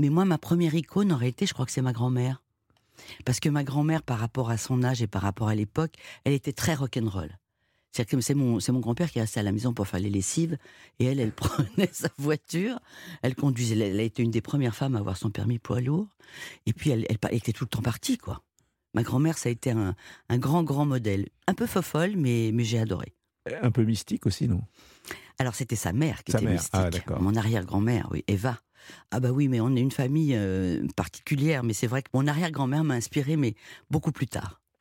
Mais moi, ma première icône, en réalité, je crois que c'est ma grand-mère. Parce que ma grand-mère, par rapport à son âge et par rapport à l'époque, elle était très rock'n'roll. C'est c'est mon, c'est mon grand-père qui restait à la maison pour faire les lessives, et elle, elle prenait sa voiture, elle conduisait, elle, a été une des premières femmes à avoir son permis poids lourd, et puis elle, elle, était tout le temps partie, quoi. Ma grand-mère, ça a été un, un, grand, grand modèle. Un peu fofolle, mais, mais j'ai adoré. Un peu mystique aussi, non? Alors c'était sa mère qui était ah, mystique. mon arrière-grand-mère, oui, Eva. Ah bah oui, mais on est une famille euh, particulière, mais c'est vrai que mon arrière-grand-mère m'a inspiré, mais beaucoup plus tard.